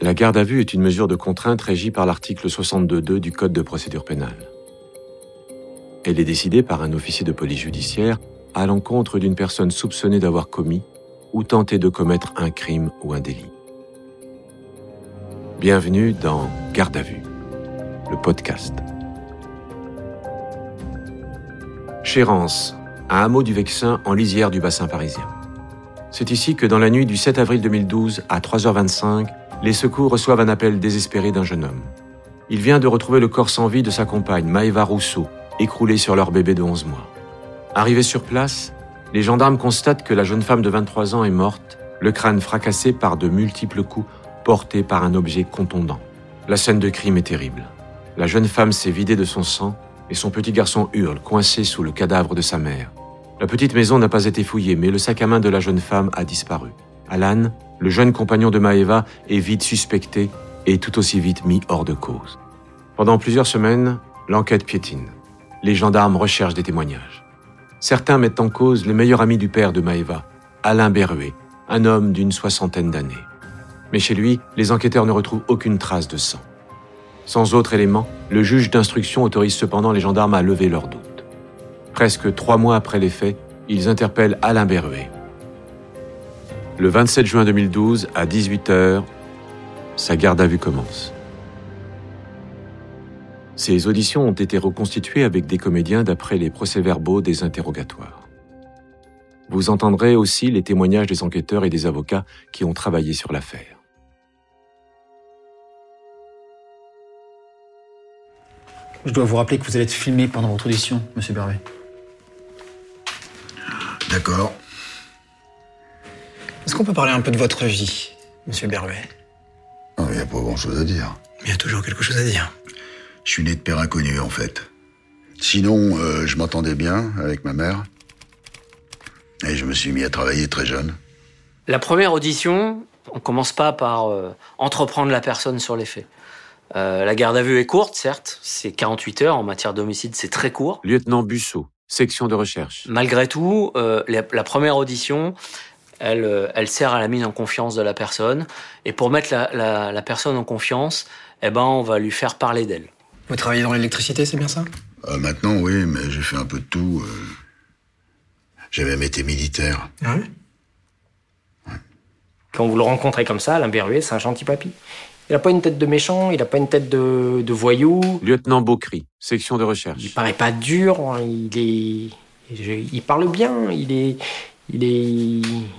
La garde à vue est une mesure de contrainte régie par l'article 62.2 du Code de procédure pénale. Elle est décidée par un officier de police judiciaire à l'encontre d'une personne soupçonnée d'avoir commis ou tenté de commettre un crime ou un délit. Bienvenue dans Garde à vue, le podcast. Chérance, un hameau du Vexin en lisière du bassin parisien. C'est ici que dans la nuit du 7 avril 2012 à 3h25, les secours reçoivent un appel désespéré d'un jeune homme. Il vient de retrouver le corps sans vie de sa compagne, Maëva Rousseau, écroulée sur leur bébé de 11 mois. Arrivés sur place, les gendarmes constatent que la jeune femme de 23 ans est morte, le crâne fracassé par de multiples coups portés par un objet contondant. La scène de crime est terrible. La jeune femme s'est vidée de son sang et son petit garçon hurle, coincé sous le cadavre de sa mère. La petite maison n'a pas été fouillée, mais le sac à main de la jeune femme a disparu. Alan, le jeune compagnon de Maeva, est vite suspecté et tout aussi vite mis hors de cause. Pendant plusieurs semaines, l'enquête piétine. Les gendarmes recherchent des témoignages. Certains mettent en cause les meilleurs amis du père de Maeva, Alain Berruet, un homme d'une soixantaine d'années. Mais chez lui, les enquêteurs ne retrouvent aucune trace de sang. Sans autre élément, le juge d'instruction autorise cependant les gendarmes à lever leurs doutes. Presque trois mois après les faits, ils interpellent Alain Berruet. Le 27 juin 2012, à 18h, sa garde à vue commence. Ces auditions ont été reconstituées avec des comédiens d'après les procès-verbaux des interrogatoires. Vous entendrez aussi les témoignages des enquêteurs et des avocats qui ont travaillé sur l'affaire. Je dois vous rappeler que vous allez être filmé pendant votre audition, monsieur Bervet. D'accord. Est-ce qu'on peut parler un peu de votre vie, monsieur Bervet Il n'y a pas grand-chose à dire. Il y a toujours quelque chose à dire. Je suis né de père inconnu, en fait. Sinon, euh, je m'entendais bien avec ma mère. Et je me suis mis à travailler très jeune. La première audition, on commence pas par euh, entreprendre la personne sur les faits. Euh, la garde à vue est courte, certes, c'est 48 heures. En matière d'homicide, c'est très court. Lieutenant Bussot, section de recherche. Malgré tout, euh, la, la première audition, elle, euh, elle sert à la mise en confiance de la personne. Et pour mettre la, la- la personne en confiance, eh ben, on va lui faire parler d'elle. Vous travaillez dans l'électricité, c'est bien ça? Euh, maintenant, oui, mais j'ai fait un peu de tout. euh. J'ai même été militaire. Ah oui Quand vous le rencontrez comme ça, Alain Berruet, c'est un gentil papy. Il a pas une tête de méchant, il a pas une tête de, de voyou. Lieutenant Beaucry, section de recherche. Il paraît pas dur, hein, il est, il parle bien, il est, il est,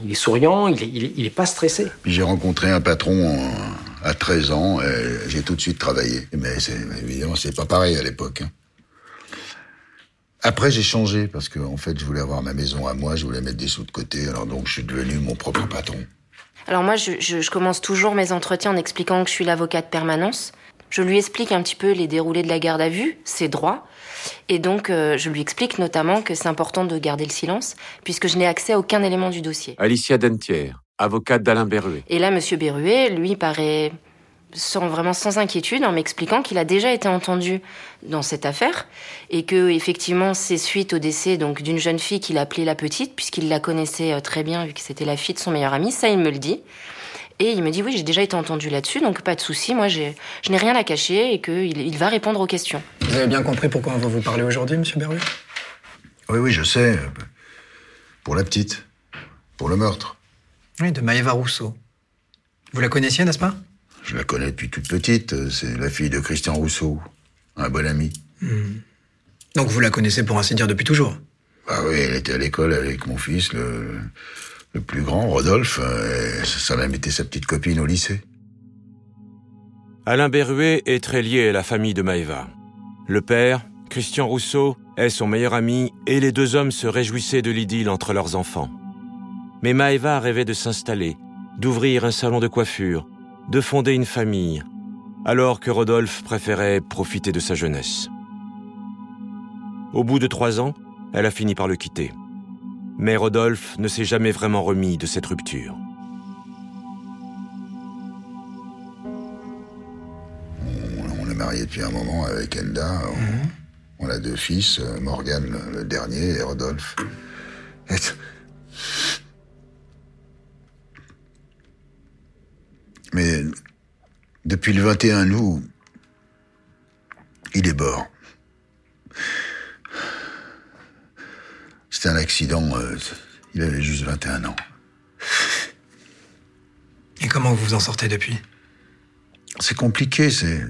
il est souriant, il est, il est, il est pas stressé. Puis j'ai rencontré un patron en- à 13 ans et j'ai tout de suite travaillé. Mais c'est, évidemment, c'est pas pareil à l'époque. hein. Après, j'ai changé parce que, en fait, je voulais avoir ma maison à moi, je voulais mettre des sous de côté. Alors donc, je suis devenu mon propre patron. Alors moi, je, je- je commence toujours mes entretiens en expliquant que je suis l'avocat de permanence. Je lui explique un petit peu les déroulés de la garde à vue, ses droits. Et donc, euh, je lui explique notamment que c'est important de garder le silence, puisque je n'ai accès à aucun élément du dossier. Alicia Dentière, avocate d'Alain Berruet. Et là, Monsieur Berruet, lui, paraît sans, vraiment sans inquiétude en m'expliquant qu'il a déjà été entendu dans cette affaire et que effectivement c'est suite au décès donc d'une jeune fille qu'il appelait la petite puisqu'il la connaissait euh, très bien vu que c'était la fille de son meilleur ami ça il me le dit et il me dit oui j'ai déjà été entendu là-dessus donc pas de souci moi je n'ai rien à cacher et qu'il il va répondre aux questions Vous avez bien compris pourquoi on va vous parler aujourd'hui, monsieur Bervet Oui, oui, je sais. Pour la petite. Pour le meurtre. Oui, de Maëva Rousseau. Vous la connaissiez, n'est-ce pas? Je la connais depuis toute petite. C'est la fille de Christian Rousseau. Un bon ami. Donc vous la connaissez pour ainsi dire depuis toujours? Ah oui, elle était à l'école avec mon fils, le, le plus grand, Rodolphe. euh, ça a même sa petite copine au lycée. Alain Berruet est très lié à la famille de Maëva. Le père, Christian Rousseau, est son meilleur ami et les deux hommes se réjouissaient de l'idylle entre leurs enfants. Mais Maëva rêvait de s'installer, d'ouvrir un salon de coiffure, de fonder une famille, alors que Rodolphe préférait profiter de sa jeunesse. Au bout de trois ans, elle a fini par le quitter. Mais Rodolphe ne s'est jamais vraiment remis de cette rupture. On, est mariés depuis un moment avec Enda. On, a deux fils, euh, Morgan le, dernier et Rodolphe. Mais Depuis le 21 août, il est mort. C'était un accident. euh, il avait juste 21 ans. Et comment vous vous en sortez depuis? C'est compliqué, c'est.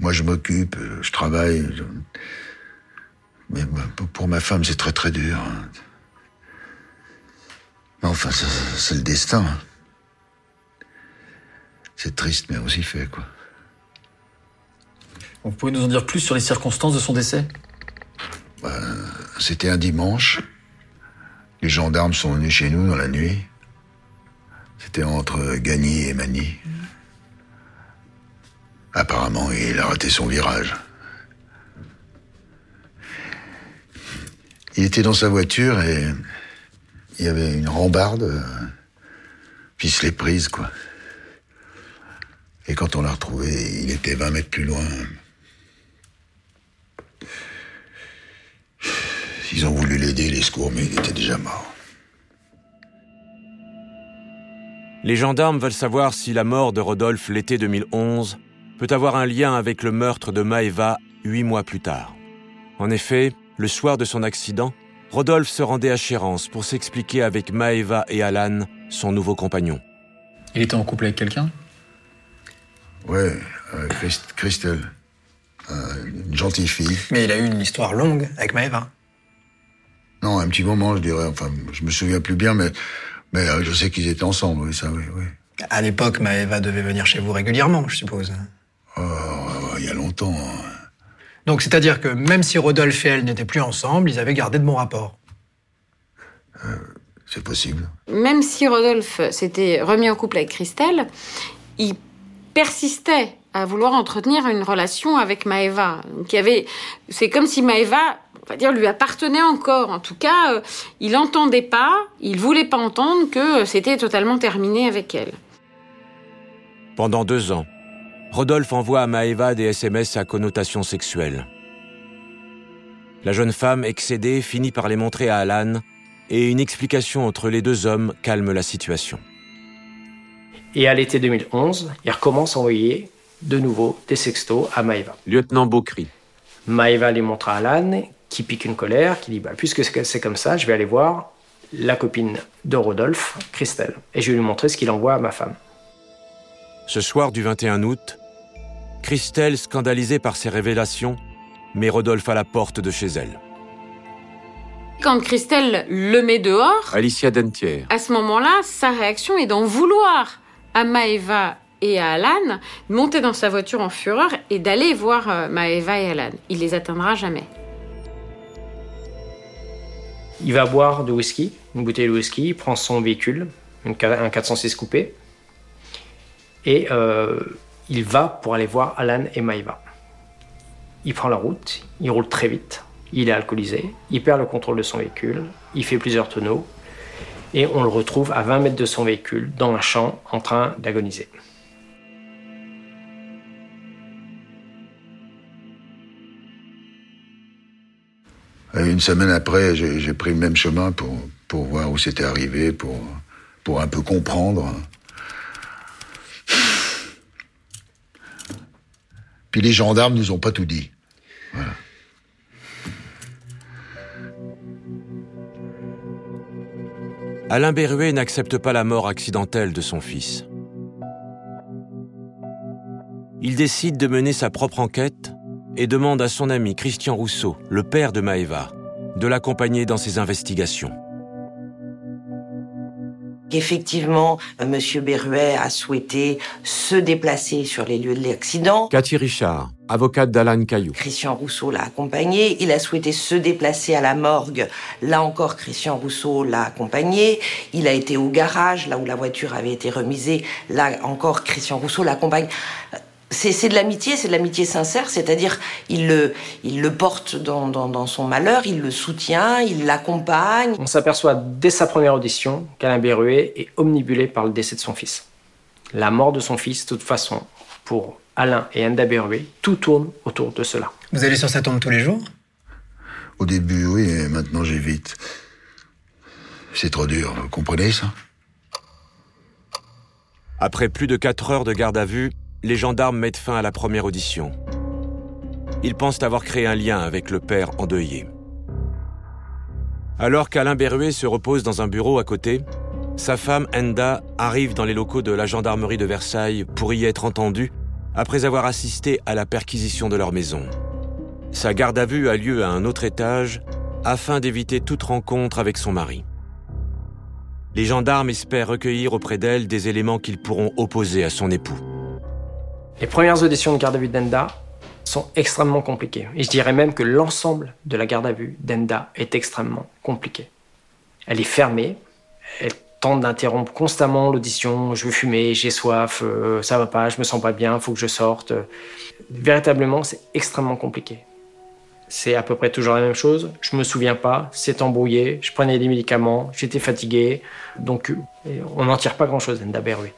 Moi, je m'occupe, euh, je travaille. je- Mais pour- ma femme, c'est très très dur. hein. Mais enfin, c'est- c'est le destin. C'est triste, mais aussi fait, quoi. Vous pouvez nous en dire plus sur les circonstances de son décès? C'était un dimanche. Les gendarmes sont venus chez nous dans la nuit. C'était entre Gagny et Magny. Apparemment, il a raté son virage. Il était dans sa voiture et il y avait une rambarde, euh, l'est prise, quoi. Et quand on l'a retrouvé, il était 20 mètres plus loin. Ils ont voulu l'aider, les secours, mais il était déjà mort. Les gendarmes veulent savoir si la mort de Rodolphe l'été 2011 peut avoir un lien avec le meurtre de Maeva huit mois plus tard. En effet, le soir de son accident, Rodolphe se rendait à Chérence pour s'expliquer avec Maeva et Alan, son nouveau compagnon. Il était en couple avec quelqu'un? Ouais, euh, Christ- Christelle. Euh, une gentille fille. Mais il a eu une histoire longue avec Maëva. Non, un petit moment, je dirais. Enfin, je me souviens plus bien, mais, mais euh, je sais qu'ils étaient ensemble, oui, ça, oui, oui. À l'époque, Maëva devait venir chez vous régulièrement, je suppose. Oh, il y a longtemps. hein. Donc, c'est-à-dire que même si Rodolphe et elle n'étaient plus ensemble, ils avaient gardé de bons rapports. C'est possible. Même si Rodolphe s'était remis en couple avec Christelle, il persistait à vouloir entretenir une relation avec Maëva. Donc, il y avait, c'est comme si Maëva, on va dire, lui appartenait encore. En tout cas, euh, il n'entendait pas, il voulait pas entendre que c'était totalement terminé avec elle. Pendant deux ans, Rodolphe envoie à Maeva des SMS à connotation sexuelle. La jeune femme, excédée, finit par les montrer à Alan et une explication entre les deux hommes calme la situation. Et à l'été 2011, il recommence à envoyer de nouveau des sextos à Maëva. Lieutenant Beaucry. Maëva les montre à Alan, qui pique une colère, qui dit bah, Puisque c'est comme ça, je vais aller voir la copine de Rodolphe, Christelle, et je vais lui montrer ce qu'il envoie à ma femme. Ce soir du 21 août, Christelle, scandalisée par ces révélations, met Rodolphe à la porte de chez elle. Quand Christelle le met dehors, Alicia Dentière. à ce moment-là, sa réaction est d'en vouloir à Maëva et à Alan, de monter dans sa voiture en fureur et d'aller voir euh, Maëva et Alan. Il les atteindra jamais. Il va boire du whisky, une bouteille de whisky, il prend son véhicule, un 406 coupé, et euh, il va pour aller voir Alan et Maïva. Il prend la route, il roule très vite, il est alcoolisé, il perd le contrôle de son véhicule, il fait plusieurs tonneaux, et on le retrouve à 20 mètres de son véhicule, dans un champ, en train d'agoniser. Une semaine après, j'ai pris le même chemin pour, pour voir où c'était arrivé, pour, pour un peu comprendre. Puis les gendarmes nous ont pas tout dit. Alain Berruet n'accepte pas la mort accidentelle de son fils. Il décide de mener sa propre enquête et demande à son ami Christian Rousseau, le père de Maëva, de l'accompagner dans ses investigations. Effectivement, Monsieur Berruet a souhaité se déplacer sur les lieux de l'accident. Cathy Richard, avocate d'Alan Caillou. Christian Rousseau l'a accompagné. Il a souhaité se déplacer à la morgue. Là encore, Christian Rousseau l'a accompagné. Il a été au garage, là où la voiture avait été remisée. Là encore, Christian Rousseau l'accompagne. C'est c'est de l'amitié, c'est de l'amitié sincère, c'est-à-dire il le, il le porte dans, dans, dans son malheur, il le soutient, il l'accompagne. On s'aperçoit dès sa première audition qu'Alain Berruet est omnibulé par le décès de son fils. La mort de son fils, de toute façon, pour Alain et Enda Berruet, tout tourne autour de cela. Vous allez sur sa tombe tous les jours? Au début, oui, et maintenant j'évite. C'est trop dur, vous comprenez ça? Après plus de 4 heures de garde à vue, les gendarmes mettent fin à la première audition. Ils pensent avoir créé un lien avec le père endeuillé. Alors qu'Alain Berruet se repose dans un bureau à côté, sa femme Enda arrive dans les locaux de la gendarmerie de Versailles pour y être entendue après avoir assisté à la perquisition de leur maison. Sa garde à vue a lieu à un autre étage afin d'éviter toute rencontre avec son mari. Les gendarmes espèrent recueillir auprès d'elle des éléments qu'ils pourront opposer à son époux. Les premières auditions de garde à vue d'Enda sont extrêmement compliquées. Et je dirais même que l'ensemble de la garde à vue d'Enda est extrêmement compliqué. Elle est fermée, elle tente d'interrompre constamment l'audition. Je veux fumer, j'ai soif, euh, ça va pas, je me sens pas bien, faut que je sorte. Véritablement, c'est extrêmement compliqué. C'est à peu près toujours la même chose. Je me souviens pas, c'est embrouillé, je prenais des médicaments, j'étais fatigué. Donc, euh, on n'en tire pas grand-chose, Enda Berruet.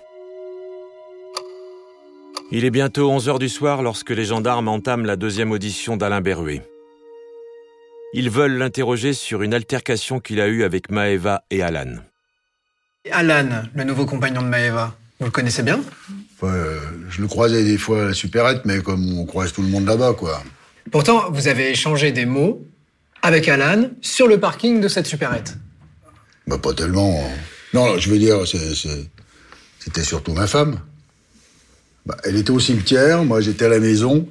Il est bientôt 11 heures du soir lorsque les gendarmes entament la deuxième audition d'Alain Berruet. Ils veulent l'interroger sur une altercation qu'il a eue avec Maeva et Alan. Alan, le nouveau compagnon de Maeva, vous le connaissez bien? Ouais, euh, je le croisais des fois à la supérette, mais comme on croise tout le monde là-bas, quoi. Pourtant, vous avez échangé des mots avec Alan sur le parking de cette supérette. Bah, pas tellement. hein. Non, je veux dire, c'est- c'est- c'était surtout ma femme. Bah, elle était au cimetière, moi j'étais à la maison.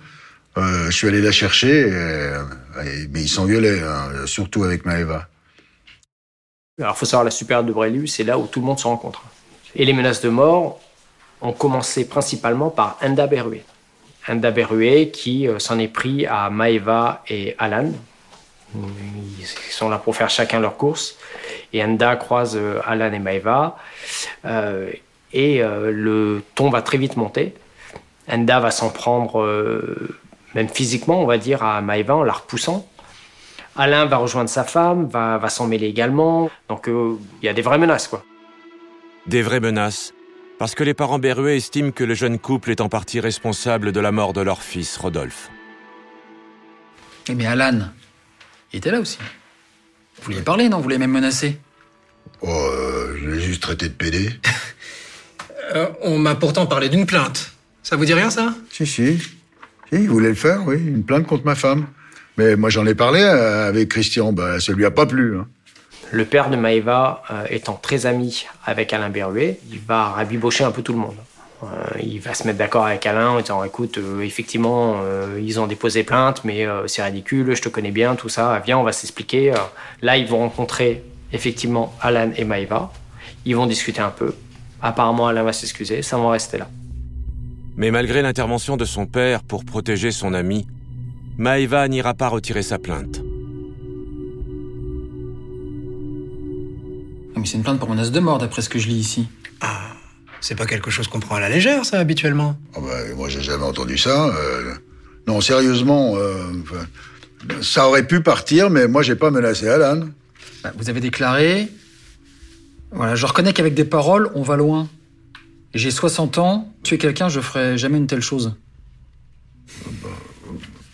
Euh, je suis allé la chercher, euh, mais il s'engueulait, hein, surtout avec Maëva. Alors, faut savoir, la supérieure de Brélu, c'est là où tout le monde se rencontre. Et les menaces de mort ont commencé principalement par Enda Berruet. Enda Berruet qui euh, s'en est pris à Maeva et Alan. Ils sont là pour faire chacun leur course. Et Enda croise Alan et Maeva. Et le ton va très vite monter. Enda va s'en prendre, euh, même physiquement, on va dire, à Maeva en la repoussant. Alain va rejoindre sa femme, va, va s'en mêler également. Donc euh, il y a des vraies menaces, quoi. Des vraies menaces, parce que les parents Berruet estiment que le jeune couple est en partie responsable de la mort de leur fils, Rodolphe. Eh mais Alan, il était là aussi. Vous vouliez parler, non? Vous l'avez même menacé Oh, euh, je l'ai juste traité de PD. Euh, On m'a pourtant parlé d'une plainte. Ça vous dit rien, ça? Si, si. Si, il voulait le faire, oui. Une plainte contre ma femme. Mais moi, j'en ai parlé euh, avec Christian. Bah, ça lui a pas plu. hein. Le père de Maëva, euh, étant très ami avec Alain Berruet, il va rabibocher un peu tout le monde. Euh, il va se mettre d'accord avec Alain en disant écoute, euh, effectivement, euh, ils ont déposé plainte, mais euh, c'est ridicule, je te connais bien, tout ça, viens, on va s'expliquer. Là, ils vont rencontrer effectivement Alan et Maëva. Ils vont discuter un peu. Apparemment, Alain va s'excuser, ça va en rester là. Mais malgré l'intervention de son père pour protéger son ami, Maëva n'ira pas retirer sa plainte. Ah, Mais c'est une plainte pour menace de mort, d'après ce que je lis ici. Ah, c'est pas quelque chose qu'on prend à la légère, ça, habituellement. Ah bah, moi, j'ai jamais entendu ça. euh. Non, sérieusement, euh, ça aurait pu partir, mais moi, j'ai pas menacé Alan. Bah, Vous avez déclaré... Voilà, je reconnais qu'avec des paroles, on va loin. J'ai 60 ans, tuer quelqu'un, je ferais jamais une telle chose.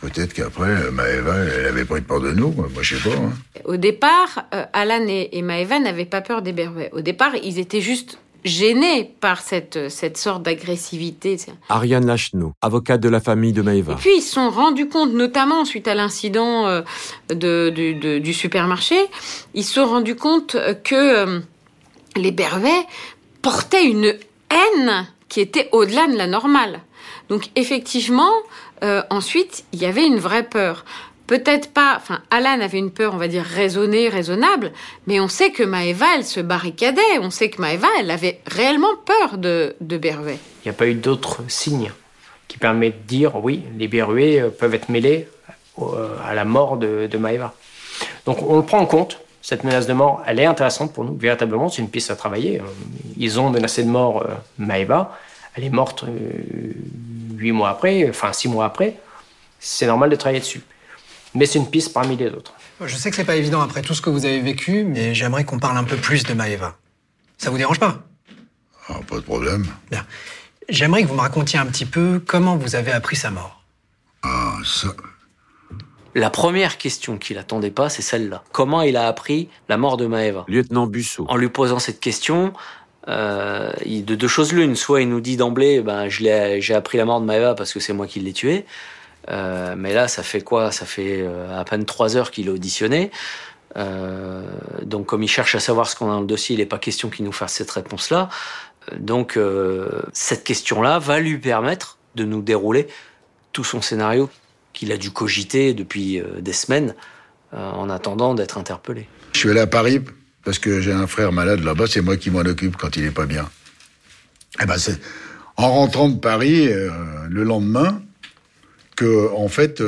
Peut-être qu'après, Maëva, elle avait pris peur de nous. Moi, je sais pas. hein. Au départ, euh, Alan et, et Maëva n'avaient pas peur des Berruet. Au départ, ils étaient juste gênés par cette, cette sorte d'agressivité. Ariane Lachenot, avocate de la famille de Et Maëva. puis ils se sont rendus compte, notamment suite à l'incident euh, de, du- de- du supermarché, ils se sont rendus compte euh, que euh, les Bervet portaient une haine qui était au-delà de la normale. Donc effectivement, euh, ensuite, il y avait une vraie peur. Peut-être pas, enfin, Alan avait une peur, on va dire, raisonnée, raisonnable, mais on sait que Maëva, elle se barricadait. On sait que Maëva, elle avait réellement peur de, de Bervet. Il n'y a pas eu d'autres signes qui permettent de dire oui, les Berruets euh, peuvent être mêlés euh, à la mort de, de Maëva. Donc on le prend en compte. Cette menace de mort, elle est intéressante pour nous. Véritablement, c'est une piste à travailler. Euh, Ils ont menacé de mort euh, Maëva. Elle est morte euh, huit mois après, enfin six mois après. C'est normal de travailler dessus. Mais c'est une piste parmi les autres. Je sais que c'est pas évident après tout ce que vous avez vécu, mais j'aimerais qu'on parle un peu plus de Maëva. Ça vous dérange pas? Ah, pas de problème. Bien. J'aimerais que vous me racontiez un petit peu comment vous avez appris sa mort. Ah, ça. La première question qu'il attendait pas, c'est celle-là. Comment il a appris la mort de Maëva Lieutenant Bussot. En lui posant cette question, euh, de deux choses l'une. Soit il nous dit d'emblée, ben, j'ai appris la mort de Maeva parce que c'est moi qui l'ai tué. Euh, mais là, ça fait quoi? Ça fait euh, à peine trois heures qu'il est auditionné. Euh, donc, comme il cherche à savoir ce qu'on a dans le dossier, il n'est pas question qu'il nous fasse cette réponse-là. Donc, cette question-là va lui permettre de nous dérouler tout son scénario qu'il a dû cogiter depuis euh, des semaines en attendant d'être interpellé. Je suis allé à Paris parce que j'ai un frère malade là-bas, c'est moi qui m'en occupe quand il est pas bien. Et eh ben c'est en rentrant de Paris le lendemain que en fait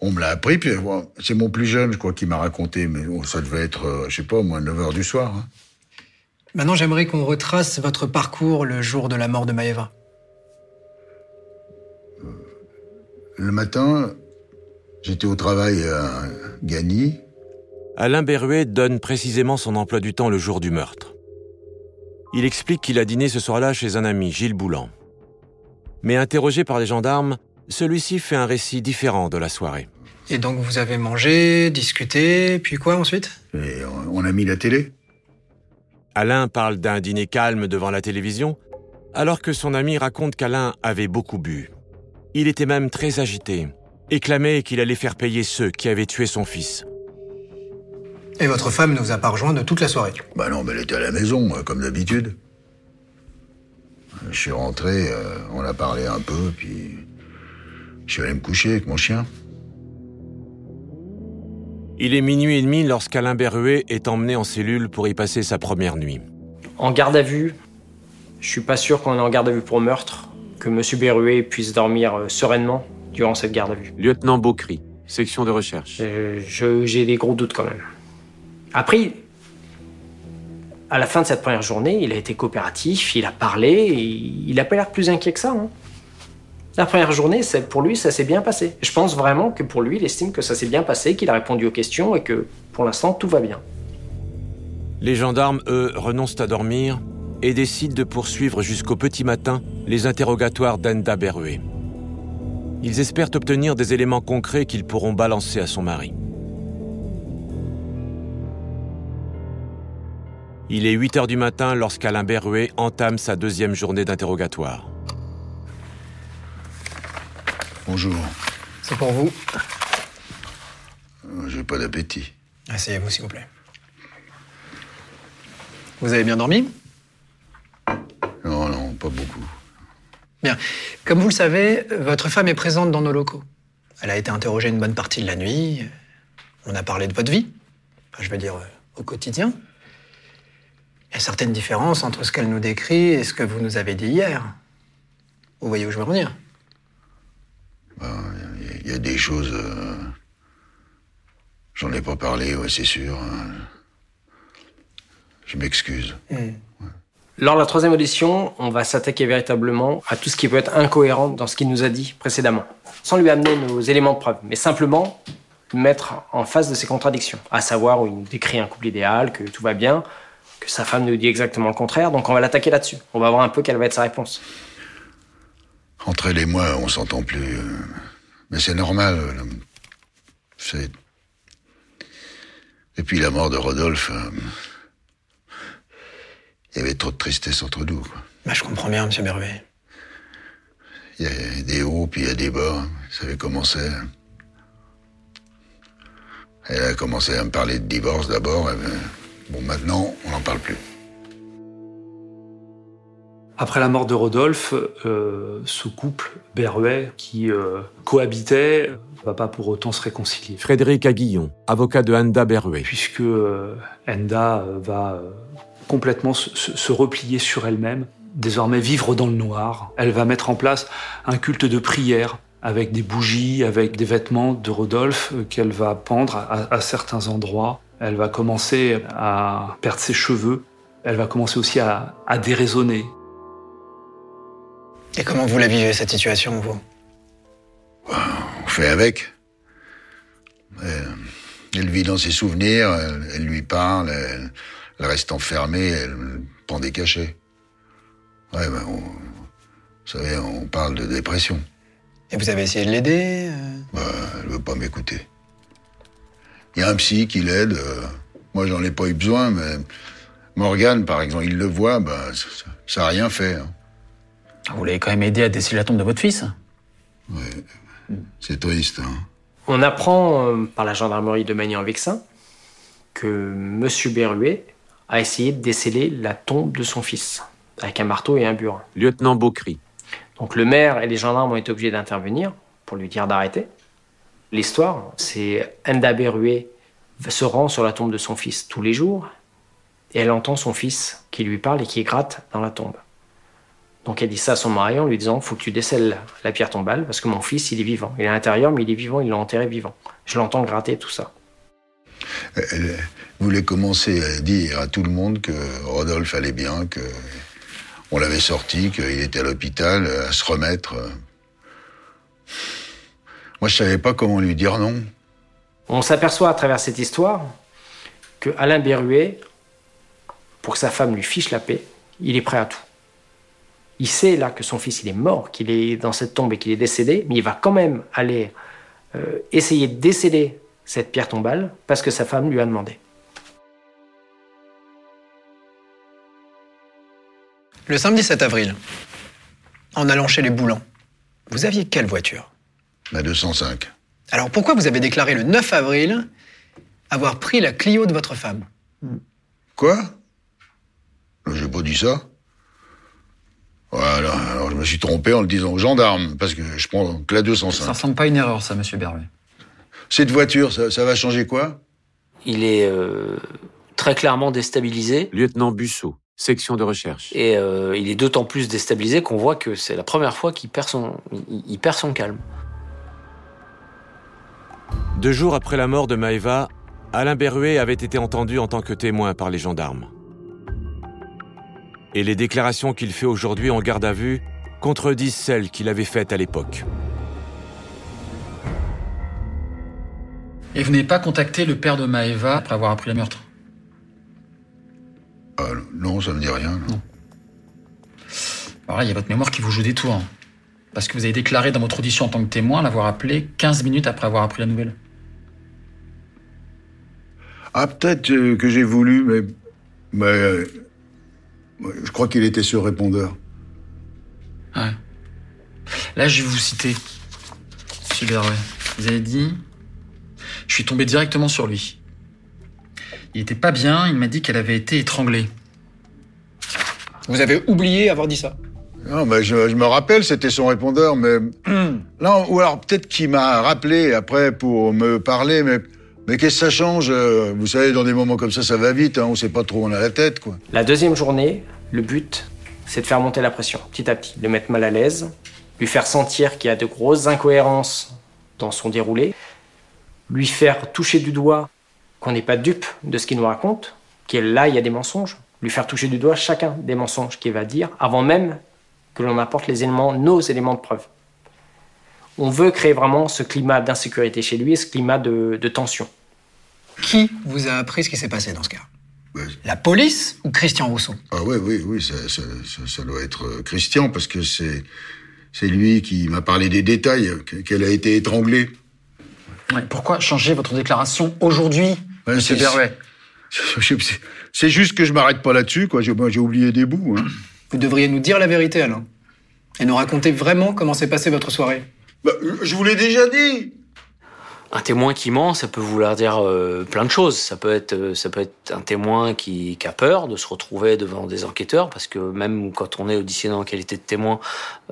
on me l'a appris, puis c'est mon plus jeune, je crois, qui m'a raconté, mais ça devait être, euh, je sais pas, au moins 9 h du soir. Hein. Maintenant, j'aimerais qu'on retrace votre parcours le jour de la mort de Maëva. Le matin, j'étais au travail à Gagny. Alain Berruet donne précisément son emploi du temps le jour du meurtre. Il explique qu'il a dîné ce soir-là chez un ami, Gilles Boulan. Mais interrogé par les gendarmes, celui-ci fait un récit différent de la soirée. Et donc vous avez mangé, discuté, puis quoi ensuite? Et on a mis la télé. Alain parle d'un dîner calme devant la télévision, alors que son ami raconte qu'Alain avait beaucoup bu. Il était même très agité et clamait qu'il allait faire payer ceux qui avaient tué son fils. Et votre femme ne vous a pas rejoint de toute la soirée Bah non, mais elle était à la maison, comme d'habitude. Je suis rentré, euh, on a parlé un peu, puis je suis allé me coucher avec mon chien. Il est minuit et demi lorsqu'Alain Berruet est emmené en cellule pour y passer sa première nuit. En garde à vue, je suis pas sûr qu'on est en garde à vue pour meurtre, que M. Berruet puisse dormir euh, sereinement durant cette garde à vue. Lieutenant Beaucry, section de recherche. Euh, j'ai des gros doutes quand même. Après, à la fin de cette première journée, il a été coopératif, il a parlé, et il n'a pas l'air plus inquiet que ça. Hein. La première journée, pour lui, ça s'est bien passé. Je pense vraiment que pour lui, il estime que ça s'est bien passé, qu'il a répondu aux questions et que pour l'instant, tout va bien. Les gendarmes, eux, renoncent à dormir et décident de poursuivre jusqu'au petit matin les interrogatoires d'Enda Berruet. Ils espèrent obtenir des éléments concrets qu'ils pourront balancer à son mari. Il est 8 heures du matin lorsqu'Alain Berruet entame sa deuxième journée d'interrogatoire. Bonjour. C'est pour vous. Euh, j'ai pas d'appétit. Asseyez-vous, s'il vous plaît. Vous avez bien dormi? Pas beaucoup. Bien. Comme vous le savez, votre femme est présente dans nos locaux. Elle a été interrogée une bonne partie de la nuit. On a parlé de votre vie. je veux dire, euh, au quotidien. Il y a certaines différences entre ce qu'elle nous décrit et ce que vous nous avez dit hier. Vous voyez où je veux en il ben, y, a des choses. Euh, j'en ai pas parlé, ouais, c'est sûr. Hein. Je m'excuse. Hmm. Lors de la troisième audition, on va s'attaquer véritablement à tout ce qui peut être incohérent dans ce qu'il nous a dit précédemment, sans lui amener nos éléments de preuve, mais simplement mettre en face de ses contradictions, à savoir où il nous décrit un couple idéal, que tout va bien, que sa femme nous dit exactement le contraire, donc on va l'attaquer là-dessus. On va voir un peu quelle va être sa réponse. Entre elle et moi, on s'entend plus. Euh, mais c'est normal. Euh, c'est. Depuis la mort de Rodolphe, euh, il y avait trop de tristesse entre nous. Bah, je comprends bien, Monsieur Bervet. Il y a des hauts, puis il y a des bas. Ça avait commencé. Elle a commencé à me parler de divorce d'abord. Bon, maintenant, on n'en parle plus. Après la mort de Rodolphe, euh, ce couple Berruet qui euh, cohabitait va pas pour autant se réconcilier. Frédéric Aguillon, avocat de Enda Berruet. Puisque euh, Enda va complètement se, replier sur elle-même, désormais vivre dans le noir. Elle va mettre en place un culte de prière avec des bougies, avec des vêtements de Rodolphe qu'elle va pendre à, certains endroits. Elle va commencer à perdre ses cheveux. Elle va commencer aussi à, à déraisonner, et comment vous la vivez, cette situation, vous? On fait avec. Elle, vit dans ses souvenirs, elle, lui parle, elle, reste enfermée, elle prend des cachets. Ouais, ben, vous savez, on parle de dépression. Et vous avez essayé de l'aider euh? Bah, Elle veut pas m'écouter. Il y a un psy qui l'aide. Euh, moi, j'en ai pas eu besoin, mais Morgane, par exemple, il le voit, bah, ça- ça n'a rien fait. hein. Vous l'avez quand même aidé à déceler la tombe de votre fils? C'est triste. hein. On apprend euh, par la gendarmerie de Magny-en-Vexin que Monsieur Berruet a essayé de déceler la tombe de son fils avec un marteau et un burin. Lieutenant Beaucry. Donc le maire et les gendarmes ont été obligés d'intervenir pour lui dire d'arrêter. L'histoire, c'est Enda Berruet se rend sur la tombe de son fils tous les jours et elle entend son fils qui lui parle et qui gratte dans la tombe. Donc elle dit ça à son mari en lui disant faut que tu décèles la pierre tombale parce que mon fils il est vivant. Il est à l'intérieur mais il est vivant, il l'a enterré vivant. Je l'entends gratter tout ça. Elle voulait commencer à dire à tout le monde que Rodolphe allait bien, que on l'avait sorti, qu'il était à l'hôpital, à se remettre. Moi, je savais pas comment lui dire non. On s'aperçoit à travers cette histoire que Alain Berruet, pour que sa femme lui fiche la paix, il est prêt à tout. Il sait là que son fils il est mort, qu'il est dans cette tombe et qu'il est décédé, mais il va quand même aller euh, essayer de déceler cette pierre tombale parce que sa femme lui a demandé. Le samedi 7 avril, en allant chez les Boulans, vous aviez quelle voiture? La 205. Alors pourquoi vous avez déclaré le 9 avril avoir pris la Clio de votre femme? Quoi? J'ai pas dit ça. Voilà, alors je me suis trompé en le disant aux gendarmes, parce que je prends que la Ça 205. ressemble pas à une erreur, ça, monsieur Berruet. Cette voiture, ça, ça va changer quoi? Il est euh, très clairement déstabilisé. Lieutenant Bussot, section de recherche. Et euh, il est d'autant plus déstabilisé qu'on voit que c'est la première fois qu'il perd son, il, il perd son calme. Deux jours après la mort de Maëva, Alain Berruet avait été entendu en tant que témoin par les gendarmes. Et les déclarations qu'il fait aujourd'hui en garde à vue contredisent celles qu'il avait faites à l'époque. Et vous n'avez pas contacté le père de Maëva après avoir appris le meurtre? Ah, Non, ça me dit rien. non. Alors là, il y a votre mémoire qui vous joue des tours. hein. Parce que vous avez déclaré dans votre audition en tant que témoin l'avoir appelé 15 minutes après avoir appris la nouvelle. Ah, peut-être euh, que j'ai voulu, mais. Mais. euh, je crois qu'il était sur répondeur. Ouais. Là, je vais vous citer. Monsieur. Vous avez dit Je suis tombé directement sur lui. Il était pas bien, il m'a dit qu'elle avait été étranglée. Vous avez oublié avoir dit ça Non, mais je, je me rappelle, c'était son répondeur, mais. non, ou alors peut-être qu'il m'a rappelé après pour me parler, mais. Mais qu'est-ce que ça change euh, Vous savez, dans des moments comme ça, ça va vite, hein, on sait pas trop où on a la tête, quoi. La deuxième journée, le but, c'est de faire monter la pression petit à petit, le mettre mal à l'aise, lui faire sentir qu'il y a de grosses incohérences dans son déroulé, lui faire toucher du doigt qu'on n'est pas dupe de ce qu'il nous raconte, qu'il là, il y a des mensonges, lui faire toucher du doigt chacun des mensonges qu'il va dire avant même que l'on apporte les éléments, nos éléments de preuve. On veut créer vraiment ce climat d'insécurité chez lui et ce climat de, de tension. Qui vous a appris ce qui s'est passé dans ce cas? La police ou Christian Rousseau? Ah ouais, oui, oui, ça, ça, ça, ça doit être euh, Christian, parce que c'est. C'est lui qui m'a parlé des détails, que- qu'elle a été étranglée. Ouais, Pourquoi changer votre déclaration aujourd'hui, monsieur c'est- C'est- juste que je m'arrête pas là-dessus, quoi. J'ai oublié des bouts. Hein. Vous devriez nous dire la vérité, Alain. Et nous raconter vraiment comment s'est passée votre soirée. Bah, je vous l'ai déjà dit. Un témoin qui ment, ça peut vouloir dire euh, plein de choses. Ça peut être, euh, un témoin qui, a peur de se retrouver devant des enquêteurs, parce que même quand on est auditionné en qualité de témoin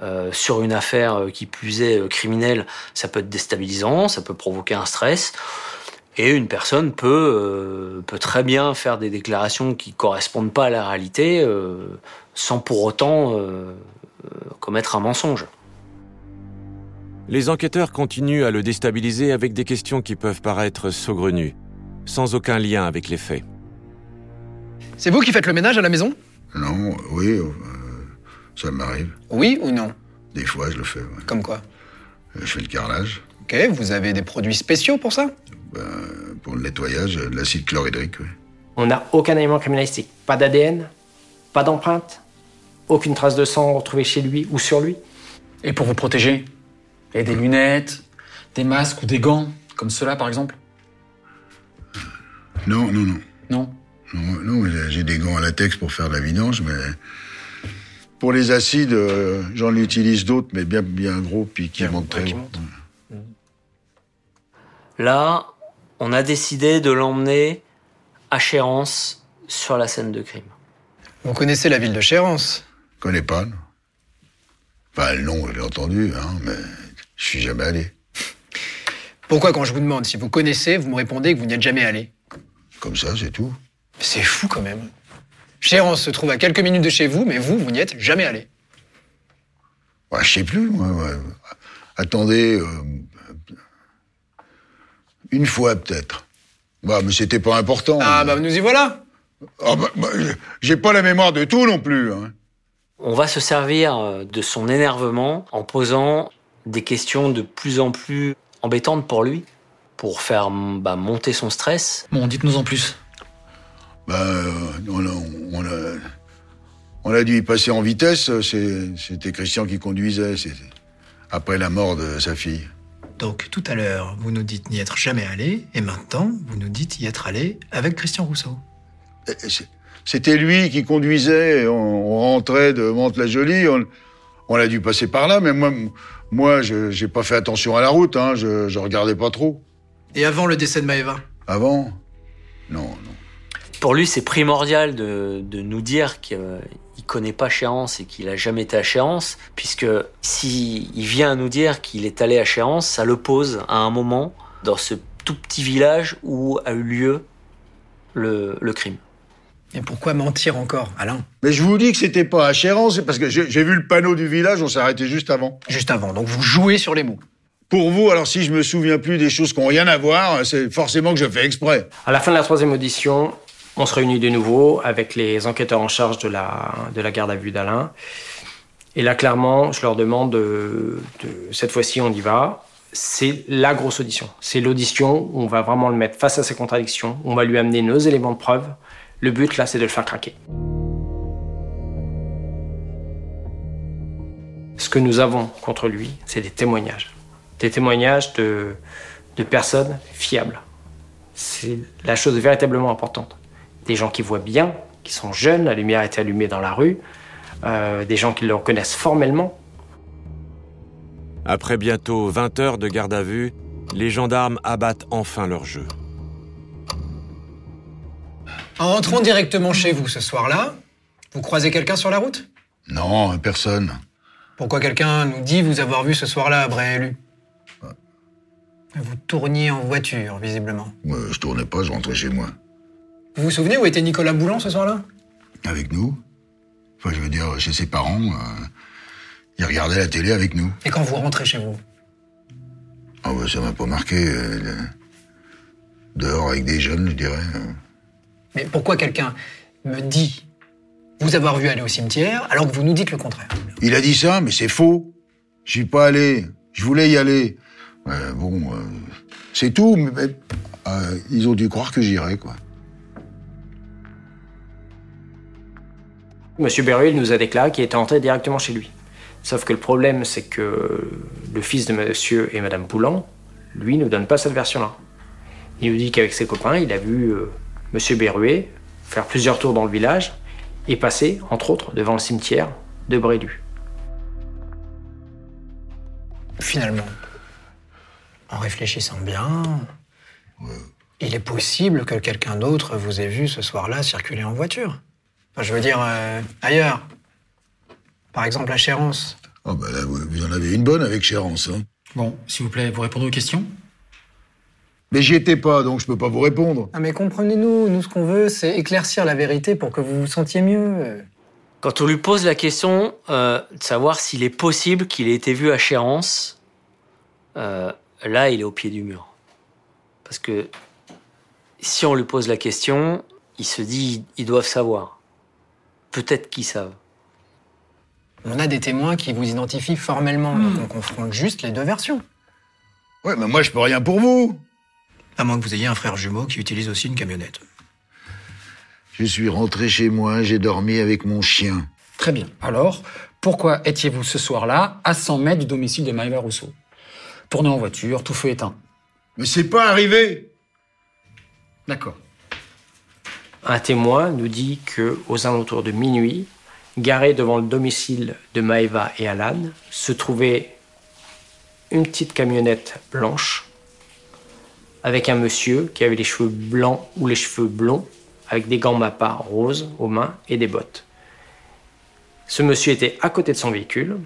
euh, sur une affaire qui plus est criminelle, ça peut être déstabilisant, ça peut provoquer un stress. Et une personne peut, peut très bien faire des déclarations qui correspondent pas à la réalité, sans pour autant commettre un mensonge. Les enquêteurs continuent à le déstabiliser avec des questions qui peuvent paraître saugrenues, sans aucun lien avec les faits. C'est vous qui faites le ménage à la maison? Non, oui, euh, ça m'arrive. Oui ou non? Des fois, je le fais. ouais. Comme quoi? Je fais le carrelage. Ok, vous avez des produits spéciaux pour ça? Ben, pour le nettoyage, de l'acide chlorhydrique, oui. On n'a aucun élément criminalistique. Pas d'ADN, pas d'empreinte, aucune trace de sang retrouvée chez lui ou sur lui. Et pour vous protéger? Et des lunettes, des masques ou des gants, comme ceux-là par exemple? Non, non, non. Non? Non, non, j'ai des gants à latex pour faire de la vidange, mais pour les acides, euh, j'en utilise d'autres, mais bien, bien gros, puis qui montent très haut. Là, on a décidé de l'emmener à Chéance sur la scène de crime. Vous connaissez la ville de Chéance Je connais pas, non. Enfin, le nom, je l'ai entendu, hein, mais je suis jamais allé. Pourquoi quand je vous demande si vous connaissez, vous me répondez que vous n'y êtes jamais allé? Comme ça, c'est tout. C'est fou quand même. Chéance se trouve à quelques minutes de chez vous, mais vous, vous n'y êtes jamais allé. Ouais, je sais plus, ouais. Attendez, euh, une fois peut-être. Bah, mais c'était pas important. Ah bah nous y voilà Ah, bah, bah, j'ai pas la mémoire de tout non plus. Hein. On va se servir euh, de son énervement en posant des questions de plus en plus embêtantes pour lui, pour faire bah, monter son stress. Bon, dites-nous en plus. Bah, euh, on, a, on, a, on a dû y passer en vitesse. C'était Christian qui conduisait. Après la mort de sa fille. Donc tout à l'heure, vous nous dites n'y être jamais allé, et maintenant, vous nous dites y être allé avec Christian Rousseau. C'était lui qui conduisait. On, on rentrait de Mantes-la-Jolie. On, on a dû passer par là, mais moi, moi, je j'ai pas fait attention à la route. Hein, je, je regardais pas trop. Et avant le décès de Maëva? Avant, non, non. Pour lui, c'est primordial de, de nous dire qu'il euh, connaît pas Chéance et qu'il a jamais été à Chéance, puisque si il vient à nous dire qu'il est allé à Chéance, ça le pose à un moment dans ce tout petit village où a eu lieu le, le crime. Et pourquoi mentir encore, Alain? Mais je vous dis que c'était pas à Chéran, c'est parce que j'ai vu le panneau du village. On s'est arrêté juste avant. Juste avant, donc vous jouez sur les mots. Pour vous, alors si je me souviens plus des choses qui ont rien à voir, c'est forcément que je fais exprès. À la fin de la troisième audition, on se réunit de nouveau avec les enquêteurs en charge de la, de la garde à vue d'Alain. Et là, clairement, je leur demande de, de- cette fois-ci, on y va. C'est la grosse audition. C'est l'audition où on va vraiment le mettre face à ses contradictions. On va lui amener nos éléments de preuve. Le but, là, c'est de le faire craquer. Ce que nous avons contre lui, c'est des témoignages. Des témoignages de, personnes fiables. C'est la chose véritablement importante. Des gens qui voient bien, qui sont jeunes, la lumière est allumée dans la rue, euh, des gens qui le reconnaissent formellement. Après bientôt 20 heures de garde à vue, les gendarmes abattent enfin leur jeu. En rentrant directement chez vous ce soir-là, vous croisez quelqu'un sur la route? Non, personne. Pourquoi quelqu'un nous dit vous avoir vu ce soir-là à Bréélu Vous tourniez en voiture, visiblement. Moi, je tournais pas, je rentrais chez moi. Vous vous souvenez où était Nicolas Boulan ce soir-là? Avec nous? Enfin, je veux dire, chez ses parents. euh, il regardait la télé avec nous. Et quand vous rentrez chez vous? Ah ouais, ça m'a pas marqué. euh, Dehors avec des jeunes, je dirais. Mais pourquoi quelqu'un me dit vous avoir vu aller au cimetière alors que vous nous dites le contraire? Il a dit ça, mais c'est faux. Je suis pas allé. Je voulais y aller. Euh, bon, euh, c'est tout. Mais, mais, euh, ils ont dû croire que j'irais, quoi. Monsieur Beruil nous a déclaré qu'il était entré directement chez lui. Sauf que le problème, c'est que le fils de monsieur et madame Boulan, lui, ne donne pas cette version-là. Il nous dit qu'avec ses copains, il a vu euh, monsieur Berruet faire plusieurs tours dans le village et passer, entre autres, devant le cimetière de Brélu. Finalement, en réfléchissant bien, il est possible que quelqu'un d'autre vous ait vu ce soir-là circuler en voiture. Enfin, je veux dire, euh, ailleurs. Par exemple, à Chéance. Ah bah là, vous vous en avez une bonne avec Chérance. Hein. Bon, s'il vous plaît, vous répondez aux questions? Mais j'y étais pas, donc je peux pas vous répondre. Ah mais comprenez-nous, nous ce qu'on veut, c'est éclaircir la vérité pour que vous vous sentiez mieux. Quand on lui pose la question euh, de savoir s'il est possible qu'il ait été vu à Chéance, euh, là, il est au pied du mur. Parce que si on lui pose la question, il se dit ils doivent savoir. Peut-être qu'ils savent. On a des témoins qui vous identifient formellement, donc on confronte juste les deux versions. Ouais, mais moi, je peux rien pour vous. À moins que vous ayez un frère jumeau qui utilise aussi une camionnette. Je suis rentré chez moi, j'ai dormi avec mon chien. Très bien. Alors, pourquoi étiez-vous ce soir-là à 100 mètres du domicile de Maëva Rousseau? Tourné en voiture, tout feu éteint. Mais c'est pas arrivé. D'accord. Un témoin nous dit que aux alentours de minuit, garé devant le domicile de Maeva et Alan, se trouvait une petite camionnette blanche avec un monsieur qui avait les cheveux blancs ou les cheveux blonds, avec des gants roses aux mains et des bottes. Ce monsieur était à côté de son véhicule,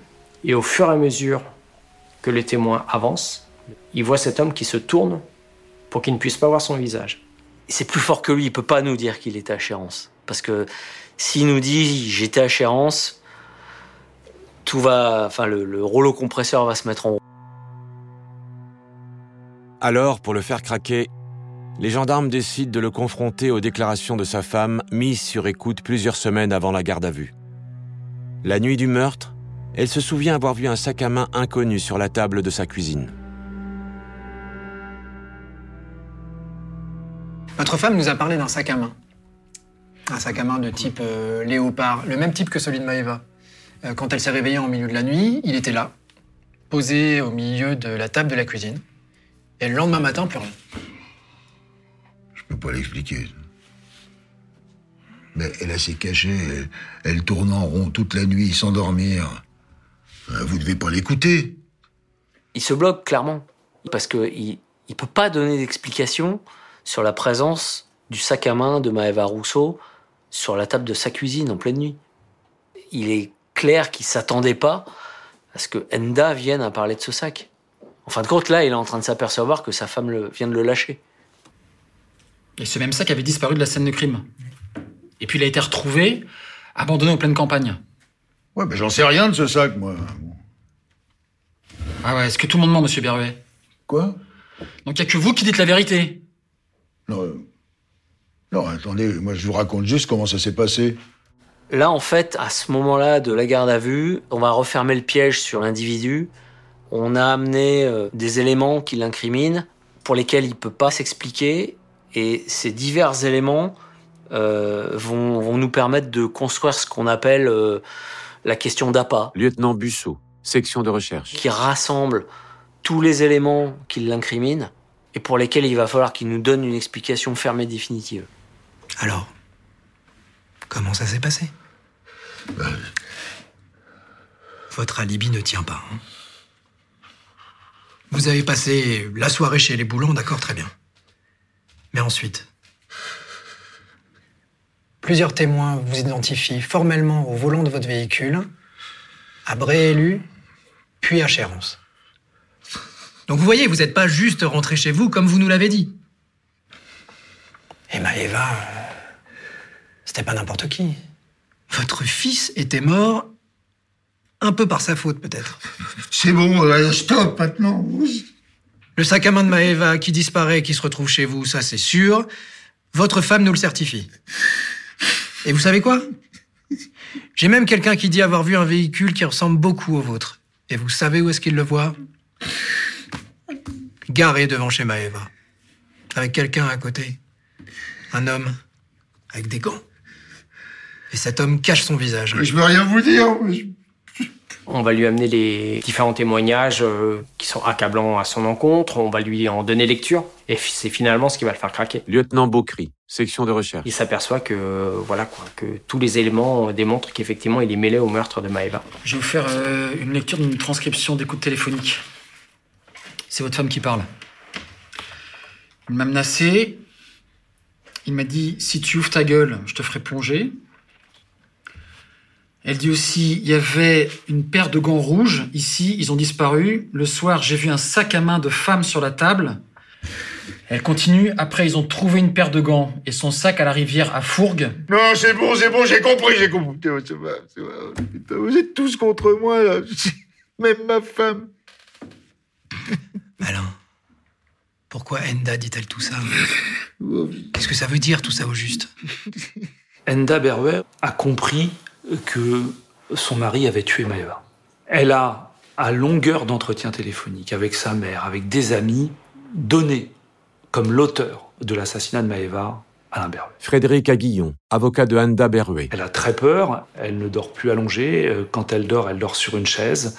et au fur et à mesure que le témoin avance, il voit cet homme qui se tourne pour qu'il ne puisse pas voir son visage. C'est plus fort que lui, il peut pas nous dire qu'il était à Chérence. Parce que s'il nous dit j'étais à Chérence, tout va, enfin le, le rouleau compresseur va se mettre en route. Alors, pour le faire craquer, les gendarmes décident de le confronter aux déclarations de sa femme, mise sur écoute plusieurs semaines avant la garde à vue. La nuit du meurtre, elle se souvient avoir vu un sac à main inconnu sur la table de sa cuisine. Votre femme nous a parlé d'un sac à main. Un sac à main de type euh, léopard, le même type que celui de Maeva. Euh, quand elle s'est réveillée en milieu de la nuit, il était là, posé au milieu de la table de la cuisine. Et le lendemain matin, plus rien. Je peux pas l'expliquer. Mais elle a s'est cachée, elle, elle tourne en rond toute la nuit, s'endormir. Euh, Vous devez pas l'écouter. Il se bloque clairement. Parce qu'il ne peut pas donner d'explication sur la présence du sac à main de Maëva Rousseau sur la table de sa cuisine en pleine nuit. Il est clair qu'il s'attendait pas à ce que Enda vienne à parler de ce sac. En fin de compte, là, il est en train de s'apercevoir que sa femme le- vient de le lâcher. Et ce même sac avait disparu de la scène de crime. Et puis il a été retrouvé, abandonné en pleine campagne. Ouais, mais j'en sais rien de ce sac, moi. Ah ouais, est-ce que tout le monde ment, monsieur Berruet? Quoi? Donc il y a que vous qui dites la vérité. Non, euh, non, attendez, moi je vous raconte juste comment ça s'est passé. Là, en fait, à ce moment-là de la garde à vue, on va refermer le piège sur l'individu. On a amené euh, des éléments qui l'incriminent, pour lesquels il peut pas s'expliquer. Et ces divers éléments euh, vont, vont nous permettre de construire ce qu'on appelle euh, la question d'appât, Lieutenant Bussot, section de recherche. qui rassemble tous les éléments qui l'incriminent et pour lesquels il va falloir qu'il nous donne une explication ferme et définitive. Alors, comment ça s'est passé? Votre alibi ne tient pas. hein? Vous avez passé la soirée chez les boulons, d'accord, très bien. Mais ensuite, plusieurs témoins vous identifient formellement au volant de votre véhicule, à Bréélu, puis à Chérence. Donc vous voyez, vous n'êtes pas juste rentré chez vous comme vous nous l'avez dit. Et Maëva, euh, c'était pas n'importe qui. Votre fils était mort un peu par sa faute, peut-être. C'est bon, euh, stop maintenant. Le sac à main de Maëva qui disparaît, qui se retrouve chez vous, ça c'est sûr. Votre femme nous le certifie. Et vous savez quoi? J'ai même quelqu'un qui dit avoir vu un véhicule qui ressemble beaucoup au vôtre. Et vous savez où est-ce qu'il le voit? Garé devant chez Maëva. Avec quelqu'un à côté. Un homme. Avec des gants. Et cet homme cache son visage. Je veux rien vous dire. je- On va lui amener les différents témoignages euh, qui sont accablants à son encontre. On va lui en donner lecture. Et c'est finalement ce qui va le faire craquer. Lieutenant Beaucry, section de recherche. Il s'aperçoit que, euh, voilà quoi, que tous les éléments euh, démontrent qu'effectivement il est mêlé au meurtre de Maëva. Je vais vous faire euh, une lecture d'une transcription d'écoute téléphonique. C'est votre femme qui parle. Il m'a menacé. Il m'a dit si tu ouvres ta gueule, je te ferai plonger. Elle dit aussi il y avait une paire de gants rouges ici, ils ont disparu. Le soir, j'ai vu un sac à main de femme sur la table. Elle continue après ils ont trouvé une paire de gants et son sac à la rivière à Fourgues. Non, c'est bon, c'est bon, j'ai compris, j'ai compris. Putain, vous êtes tous contre moi, là. Même ma femme. Malin. Pourquoi Enda dit-elle tout ça? Qu'est-ce que ça veut dire tout ça au juste? Enda Berwer a compris que son mari avait tué Maëva. Elle a, à longueur d'entretien téléphonique avec sa mère, avec des amis, donné comme l'auteur de l'assassinat de Maëva Alain Berruet. Frédéric Aguillon, avocat de Anda Berruet. Elle a très peur, elle ne dort plus allongée. Euh, Quand elle dort, elle dort sur une chaise.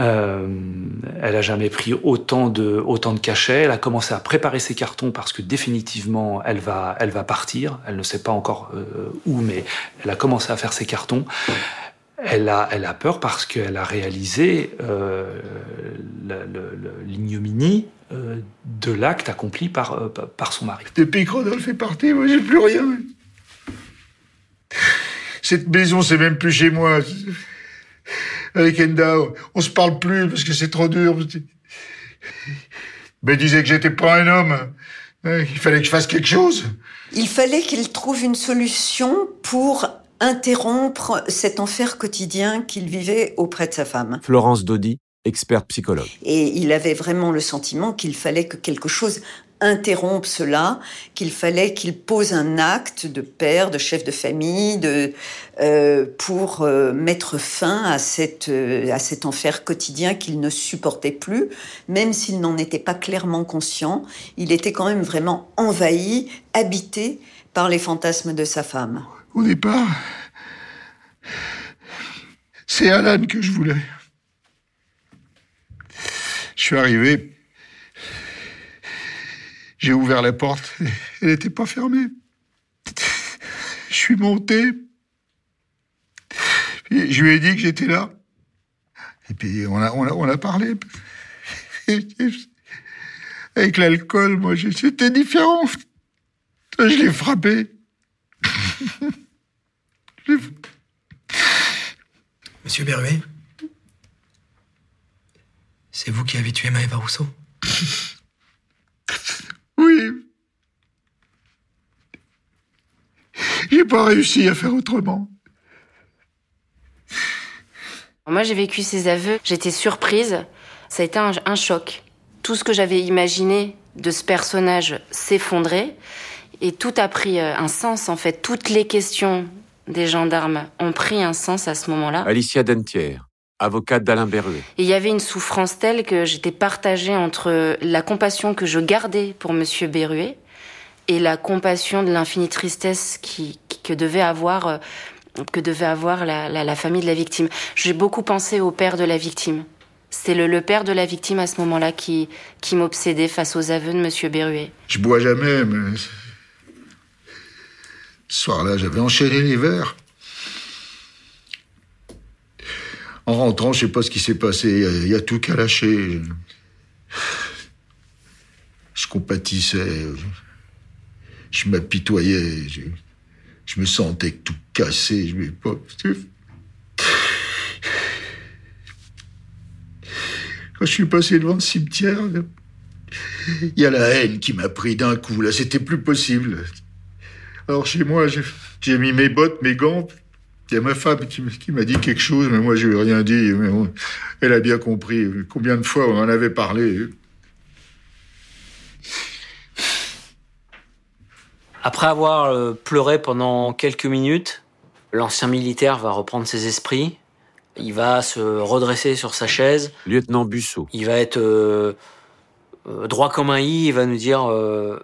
Euh, elle a jamais pris autant de, autant de cachets. Elle a commencé à préparer ses cartons parce que définitivement, elle va, elle va partir. Elle ne sait pas encore euh, où, mais elle a commencé à faire ses cartons. Elle a, elle a peur parce qu'elle a réalisé euh, l'ignominie de l'acte accompli par, euh, par son mari. Depuis que Rodolphe est parti, moi, j'ai plus rien. Cette maison, c'est même plus chez moi. Avec Enda, on se parle plus parce que c'est trop dur. Mais il disait que j'étais pas un homme. hein, Il fallait que je fasse quelque chose. Il fallait qu'il trouve une solution pour interrompre cet enfer quotidien qu'il vivait auprès de sa femme. Florence Dodi, experte psychologue. Et il avait vraiment le sentiment qu'il fallait que quelque chose interrompe cela, qu'il fallait qu'il pose un acte de père, de chef de famille, de, euh, pour euh, mettre fin à, cette, euh, à cet enfer quotidien qu'il ne supportait plus, même s'il n'en était pas clairement conscient. Il était quand même vraiment envahi, habité par les fantasmes de sa femme. Au départ, c'est Alan que je voulais. Je suis arrivé. J'ai ouvert la porte. Elle n'était pas fermée. Je suis monté. Puis je lui ai dit que j'étais là. Et puis on a, on a, on a parlé. Avec l'alcool, moi, c'était différent. Je l'ai frappé. Monsieur Berruet C'est vous qui avez tué Maëva Rousseau Oui. J'ai pas réussi à faire autrement. Moi, j'ai vécu ces aveux, j'étais surprise. Ça a été un, un choc. Tout ce que j'avais imaginé de ce personnage s'effondrait et tout a pris euh, un sens en fait. Toutes les questions des gendarmes ont pris un sens à ce moment-là. Alicia Dentière, avocate d'Alain Berruet. Et il y avait une souffrance telle que j'étais partagée entre la compassion que je gardais pour Monsieur Berruet et la compassion de l'infinie tristesse qui, qui- que devait avoir euh, que devait avoir la, la- la famille de la victime. J'ai beaucoup pensé au père de la victime. C'est le, le père de la victime à ce moment-là qui, qui m'obsédait face aux aveux de Monsieur Berruet. Je bois jamais, mais. Ce soir-là, j'avais enchaîné les verres. En rentrant, je sais pas ce qui s'est passé. Il y a- tout qu'à lâcher. Je compatissais. Je m'apitoyais. Je, me sentais tout cassé. Je vais pas. Quand je suis passé devant le cimetière, il y a la haine qui m'a pris d'un coup. Là, c'était plus possible. Alors chez moi, j'ai mis mes bottes, mes gants. Il y a ma femme qui, m'a dit quelque chose, mais moi, je lui ai rien dit. Mais bon, elle a bien compris. Combien de fois on en avait parlé. Après avoir euh, pleuré pendant quelques minutes, l'ancien militaire va reprendre ses esprits. Il va se redresser sur sa chaise. Lieutenant Bussot. Il va être euh, euh, droit comme un i. Il va nous dire euh,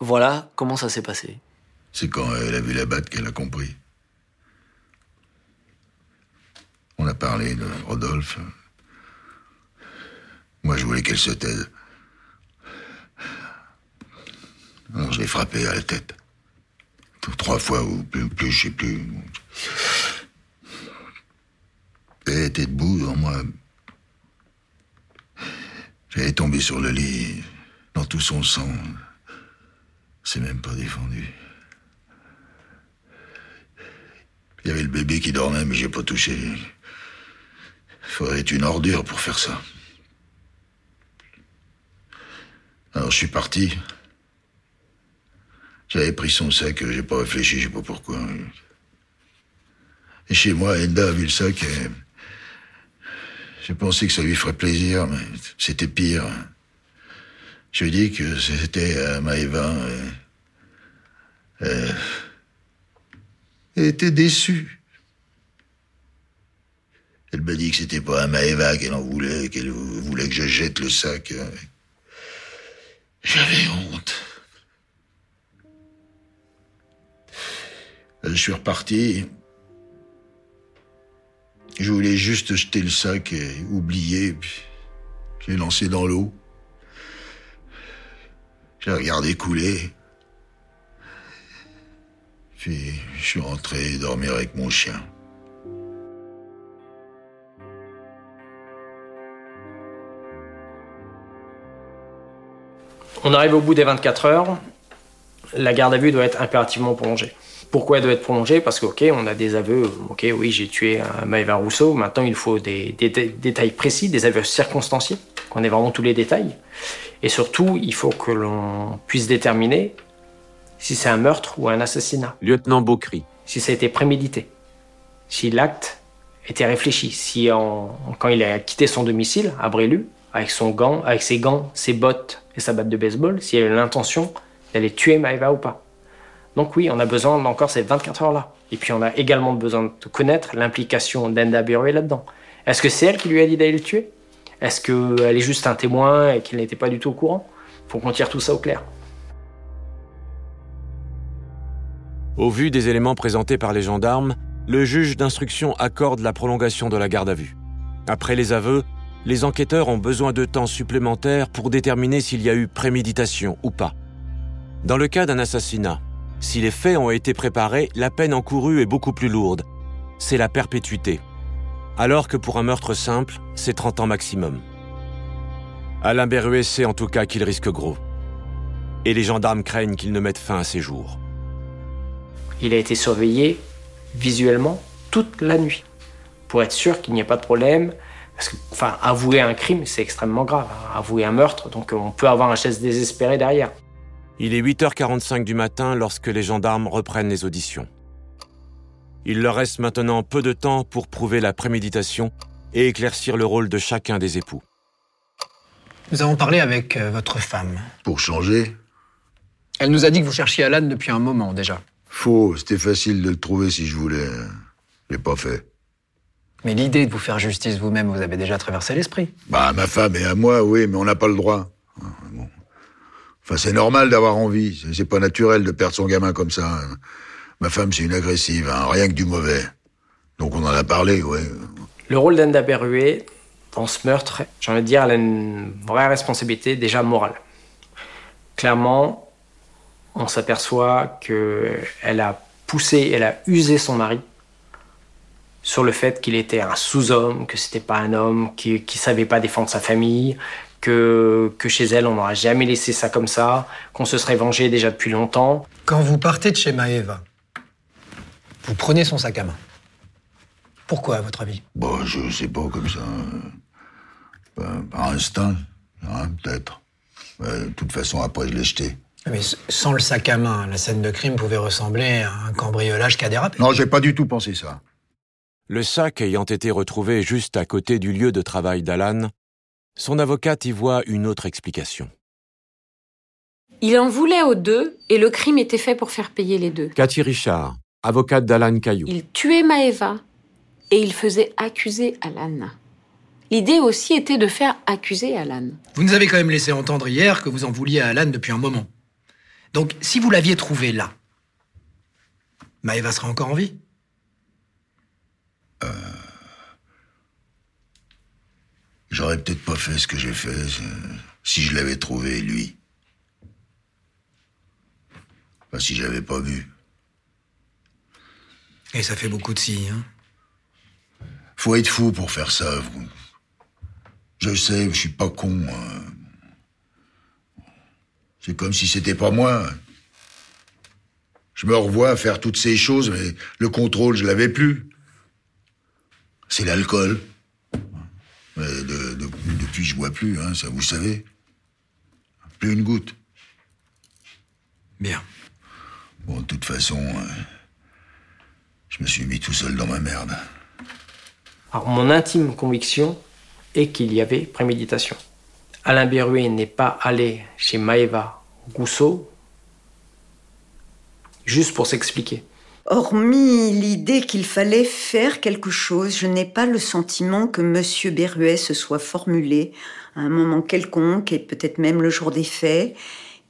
voilà comment ça s'est passé. C'est quand elle a vu la batte qu'elle a compris. On a parlé de Rodolphe. Moi, je voulais qu'elle se taise. Alors, je l'ai frappé à la tête. Trois fois ou plus, plus je sais plus. Elle était debout devant moi. J'allais tomber sur le lit, dans tout son sang. C'est même pas défendu. Il y avait le bébé qui dormait, mais j'ai pas touché. Faudrait une ordure pour faire ça. Alors je suis parti. J'avais pris son sac, j'ai pas réfléchi, je sais pas pourquoi. Et chez moi, Enda a vu le sac et j'ai pensé que ça lui ferait plaisir, mais c'était pire. Je lui ai dit que c'était à Maëva. et- elle était déçue. Elle m'a dit que c'était pas à Maëva qu'elle en voulait, qu'elle voulait que je jette le sac. J'avais honte. Je suis reparti. Je voulais juste jeter le sac et oublier. Puis j'ai lancé dans l'eau. J'ai regardé couler. Puis je suis rentré dormir avec mon chien. On arrive au bout des 24 heures. La garde à vue doit être impérativement prolongée. Pourquoi elle doit être prolongée? Parce que, ok, on a des aveux. Ok, oui, j'ai tué Maëva Rousseau. Maintenant, il faut des, des détails précis, des aveux circonstanciés, qu'on ait vraiment tous les détails. Et surtout, il faut que l'on puisse déterminer si c'est un meurtre ou un assassinat. Lieutenant Beaucry. Si ça a été prémédité. Si l'acte était réfléchi. Si, quand il a quitté son domicile à Brélu, avec, son gant, avec ses gants, ses bottes et sa batte de baseball, s'il a l'intention d'aller tuer Maëva ou pas. Donc oui, on a besoin d'encore ces 24 heures-là. Et puis on a également besoin de connaître l'implication d'Enda Berue là-dedans. Est-ce que c'est elle qui lui a dit d'aller le tuer? Est-ce qu'elle est juste un témoin et qu'il n'était pas du tout au courant? Faut qu'on tire tout ça au clair. Au vu des éléments présentés par les gendarmes, le juge d'instruction accorde la prolongation de la garde à vue. Après les aveux, les enquêteurs ont besoin de temps supplémentaire pour déterminer s'il y a eu préméditation ou pas. Dans le cas d'un assassinat, si les faits ont été préparés, la peine encourue est beaucoup plus lourde. C'est la perpétuité. Alors que pour un meurtre simple, c'est 30 ans maximum. Alain Berruet sait en tout cas qu'il risque gros. Et les gendarmes craignent qu'il ne mette fin à ses jours. Il a été surveillé visuellement toute la nuit pour être sûr qu'il n'y ait pas de problème. Parce que, enfin, avouer un crime, c'est extrêmement grave. Hein. Avouer un meurtre, donc on peut avoir un geste désespéré derrière. Il est 8h45 du matin lorsque les gendarmes reprennent les auditions. Il leur reste maintenant peu de temps pour prouver la préméditation et éclaircir le rôle de chacun des époux. Nous avons parlé avec euh, votre femme. Pour changer? Elle nous a dit que vous cherchiez Alan depuis un moment déjà. Faux, c'était facile de le trouver si je voulais. Je l'ai pas fait. Mais l'idée de vous faire justice vous-même, vous avez déjà traversé l'esprit. Bah, à ma femme et à moi, oui, mais on n'a pas le droit. Enfin, c'est normal d'avoir envie. C'est pas naturel de perdre son gamin comme ça. Ma femme, c'est une agressive, hein, rien que du mauvais. Donc on en a parlé, ouais. Le rôle d'Enda Berruet dans ce meurtre, j'ai envie de dire, elle a une vraie responsabilité déjà morale. Clairement, on s'aperçoit qu'elle a poussé, elle a usé son mari sur le fait qu'il était un sous-homme, que c'était pas un homme, qui, ne savait pas défendre sa famille, que, que chez elle on n'aurait jamais laissé ça comme ça, qu'on se serait vengé déjà depuis longtemps. Quand vous partez de chez Maeva, vous prenez son sac à main. Pourquoi, à votre avis? Bon, bah, je sais pas, comme ça. Euh, par instinct, hein, peut-être. De toute façon, après, je l'ai jeté. Mais sans le sac à main, la scène de crime pouvait ressembler à un cambriolage qui a dérapé. Non, j'ai pas du tout pensé ça. Le sac ayant été retrouvé juste à côté du lieu de travail d'Alan, son avocate y voit une autre explication. Il en voulait aux deux et le crime était fait pour faire payer les deux. Cathy Richard, avocate d'Alan Caillou. Il tuait Maeva et il faisait accuser Alan. L'idée aussi était de faire accuser Alan. Vous nous avez quand même laissé entendre hier que vous en vouliez à Alan depuis un moment. Donc, si vous l'aviez trouvé là, Maëva serait encore en vie? Euh... J'aurais peut-être pas fait ce que j'ai fait si je l'avais trouvé, lui. Enfin, si j'avais pas vu. Et ça fait beaucoup de si, hein Faut être fou pour faire ça. Je sais, je suis pas con. C'est comme si c'était pas moi. Je me revois faire toutes ces choses, mais le contrôle, je l'avais plus. C'est l'alcool. depuis, je bois plus, hein, ça vous savez. Plus une goutte. Bien. Bon, de toute façon, euh, je me suis mis tout seul dans ma merde. Alors, mon intime conviction est qu'il y avait préméditation. Alain Berruet n'est pas allé chez Maëva Rousseau juste pour s'expliquer. Hormis l'idée qu'il fallait faire quelque chose, je n'ai pas le sentiment que M. Berruet se soit formulé à un moment quelconque, et peut-être même le jour des faits,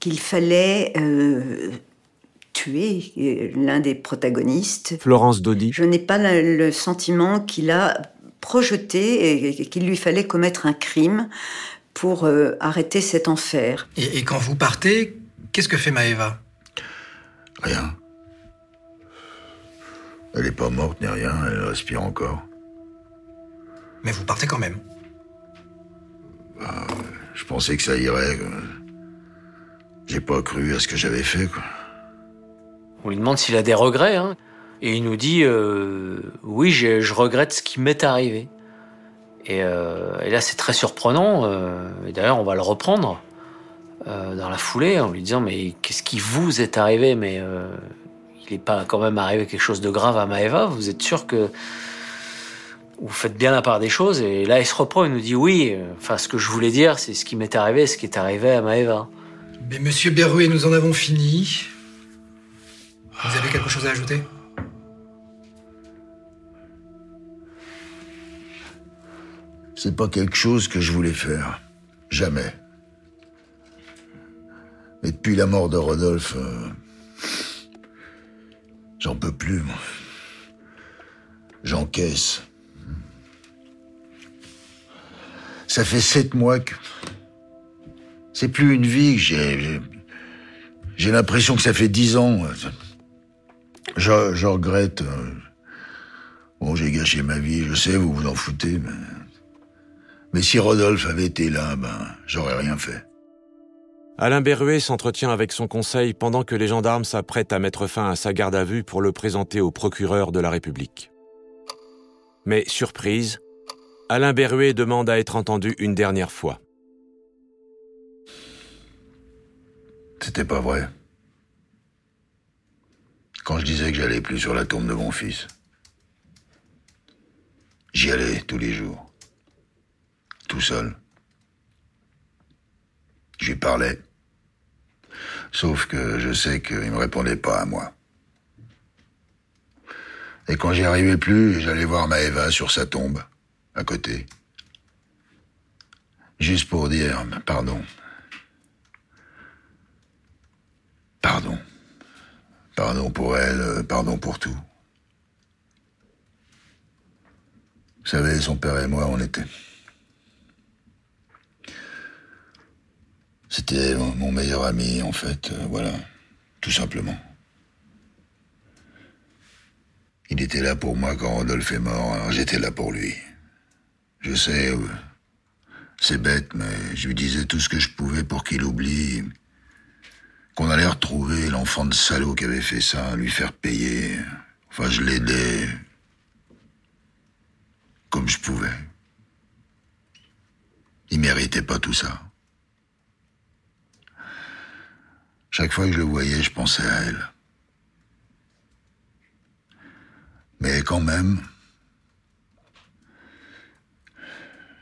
qu'il fallait euh, tué euh, l'un des protagonistes. Florence Dodi. Je n'ai pas le, sentiment qu'il a projeté et qu'il lui fallait commettre un crime pour euh, arrêter cet enfer. Et, et quand vous partez, qu'est-ce que fait Maëva? Rien. Elle n'est pas morte ni rien, elle respire encore. Mais vous partez quand même. Je pensais que ça irait. J'ai pas cru à ce que j'avais fait, quoi. On lui demande s'il a des regrets, hein, et il nous dit euh, oui, je regrette ce qui m'est arrivé. Et, euh, et là, c'est très surprenant. euh, et d'ailleurs, on va le reprendre euh, dans la foulée en lui disant mais qu'est-ce qui vous est arrivé? Mais euh, il n'est pas quand même arrivé quelque chose de grave à Maëva. Vous êtes sûr que vous faites bien la part des choses Et là, il se reprend. Il nous dit oui. Enfin, ce que je voulais dire, c'est ce qui m'est arrivé, ce qui est arrivé à Maëva. Mais monsieur Berruet, nous en avons fini. Vous avez quelque chose à ajouter? C'est pas quelque chose que je voulais faire. Jamais. Mais depuis la mort de Rodolphe, euh, j'en peux plus, moi. J'encaisse. Ça fait sept mois que... C'est plus une vie que j'ai... j'ai- l'impression que ça fait dix ans. Je, je regrette. euh, Bon, j'ai gâché ma vie, je sais, vous vous en foutez, mais... Mais si Rodolphe avait été là, ben, j'aurais rien fait. Alain Berruet s'entretient avec son conseil pendant que les gendarmes s'apprêtent à mettre fin à sa garde à vue pour le présenter au procureur de la République. Mais surprise, Alain Berruet demande à être entendu une dernière fois. C'était pas vrai. Quand je disais que j'allais plus sur la tombe de mon fils. J'y allais tous les jours. Tout seul. Je lui parlais. Sauf que je sais qu'il me répondait pas à moi. Et quand j'y arrivais plus, j'allais voir Maëva sur sa tombe, à côté. Juste pour dire pardon. Pardon. Pardon pour elle, pardon pour tout. Vous savez, son père et moi, on était... C'était mon meilleur ami, en fait, euh, voilà, tout simplement. Il était là pour moi quand Rodolphe est mort, alors j'étais là pour lui. Je sais, euh, c'est bête, mais je lui disais tout ce que je pouvais pour qu'il oublie, qu'on allait retrouver l'enfant de salaud qui avait fait ça, lui faire payer. Enfin, je l'aidais comme je pouvais. Il méritait pas tout ça. Chaque fois que je le voyais, je pensais à elle. Mais quand même,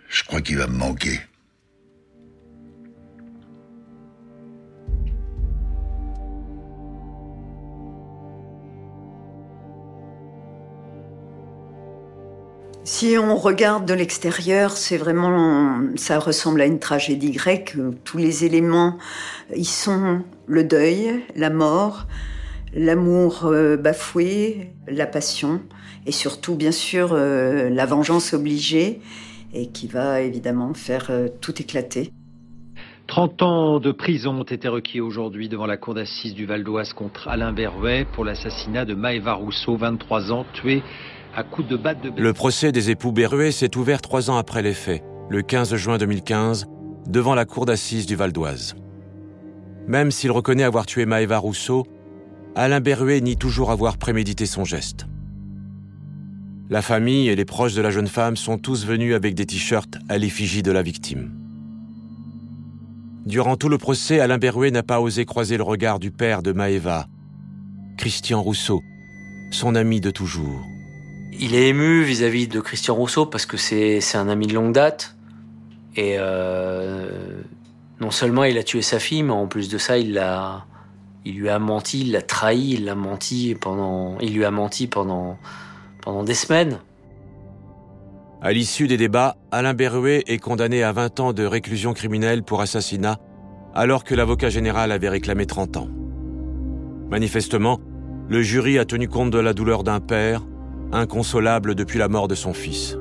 je crois qu'il va me manquer. Si on regarde de l'extérieur, c'est vraiment, ça ressemble à une tragédie grecque. Tous les éléments, ils sont le deuil, la mort, l'amour euh, bafoué, la passion, et surtout, bien sûr, euh, la vengeance obligée, et qui va évidemment faire euh, tout éclater. 30 ans de prison ont été requis aujourd'hui devant la cour d'assises du Val d'Oise contre Alain Berruet pour l'assassinat de Maëva Rousseau, 23 ans, tué Le procès des époux Berruet s'est ouvert trois ans après les faits, le 15 juin 2015, devant la cour d'assises du Val d'Oise. Même s'il reconnaît avoir tué Maëva Rousseau, Alain Berruet nie toujours avoir prémédité son geste. La famille et les proches de la jeune femme sont tous venus avec des t-shirts à l'effigie de la victime. Durant tout le procès, Alain Berruet n'a pas osé croiser le regard du père de Maëva, Christian Rousseau, son ami de toujours. Il est ému vis-à-vis de Christian Rousseau parce que c'est un ami de longue date. Et euh, non seulement il a tué sa fille, mais en plus de ça, il lui a menti, il l'a trahi, il l'a menti pendant, il lui a menti pendant, pendant des semaines. À l'issue des débats, Alain Berruet est condamné à 20 ans de réclusion criminelle pour assassinat, alors que l'avocat général avait réclamé 30 ans. Manifestement, le jury a tenu compte de la douleur d'un père, inconsolable depuis la mort de son fils.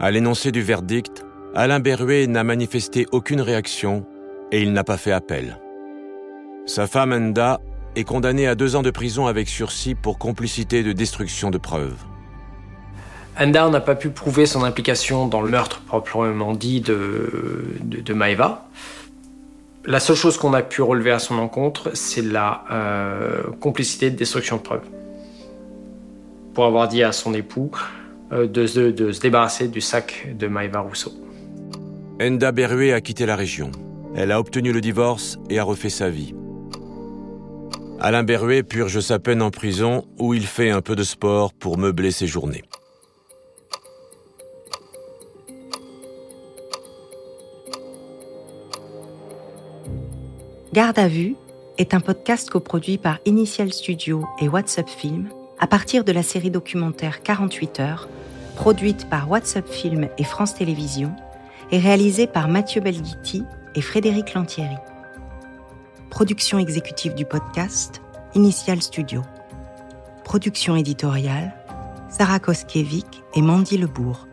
À l'énoncé du verdict, Alain Berruet n'a manifesté aucune réaction et il n'a pas fait appel. Sa femme Enda est condamnée à deux ans de prison avec sursis pour complicité de destruction de preuves. Enda n'a pas pu prouver son implication dans le meurtre proprement dit de, Maeva. La seule chose qu'on a pu relever à son encontre, c'est la euh, complicité de destruction de preuves. Pour avoir dit à son époux euh, de, se débarrasser du sac de Maeva Rousseau. Enda Berruet a quitté la région. Elle a obtenu le divorce et a refait sa vie. Alain Berruet purge sa peine en prison où il fait un peu de sport pour meubler ses journées. Garde à vue est un podcast coproduit par Initial Studio et WhatsApp Film à partir de la série documentaire 48 heures, produite par WhatsApp Film et France Télévisions et réalisée par Mathieu Belghiti et Frédéric Lantieri. Production exécutive du podcast, Initial Studio. Production éditoriale, Sarah Koskiewicz et Mandy Lebourg.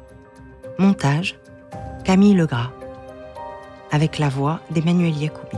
Montage, Camille Legras. Avec la voix d'Emmanuel Yacoubi.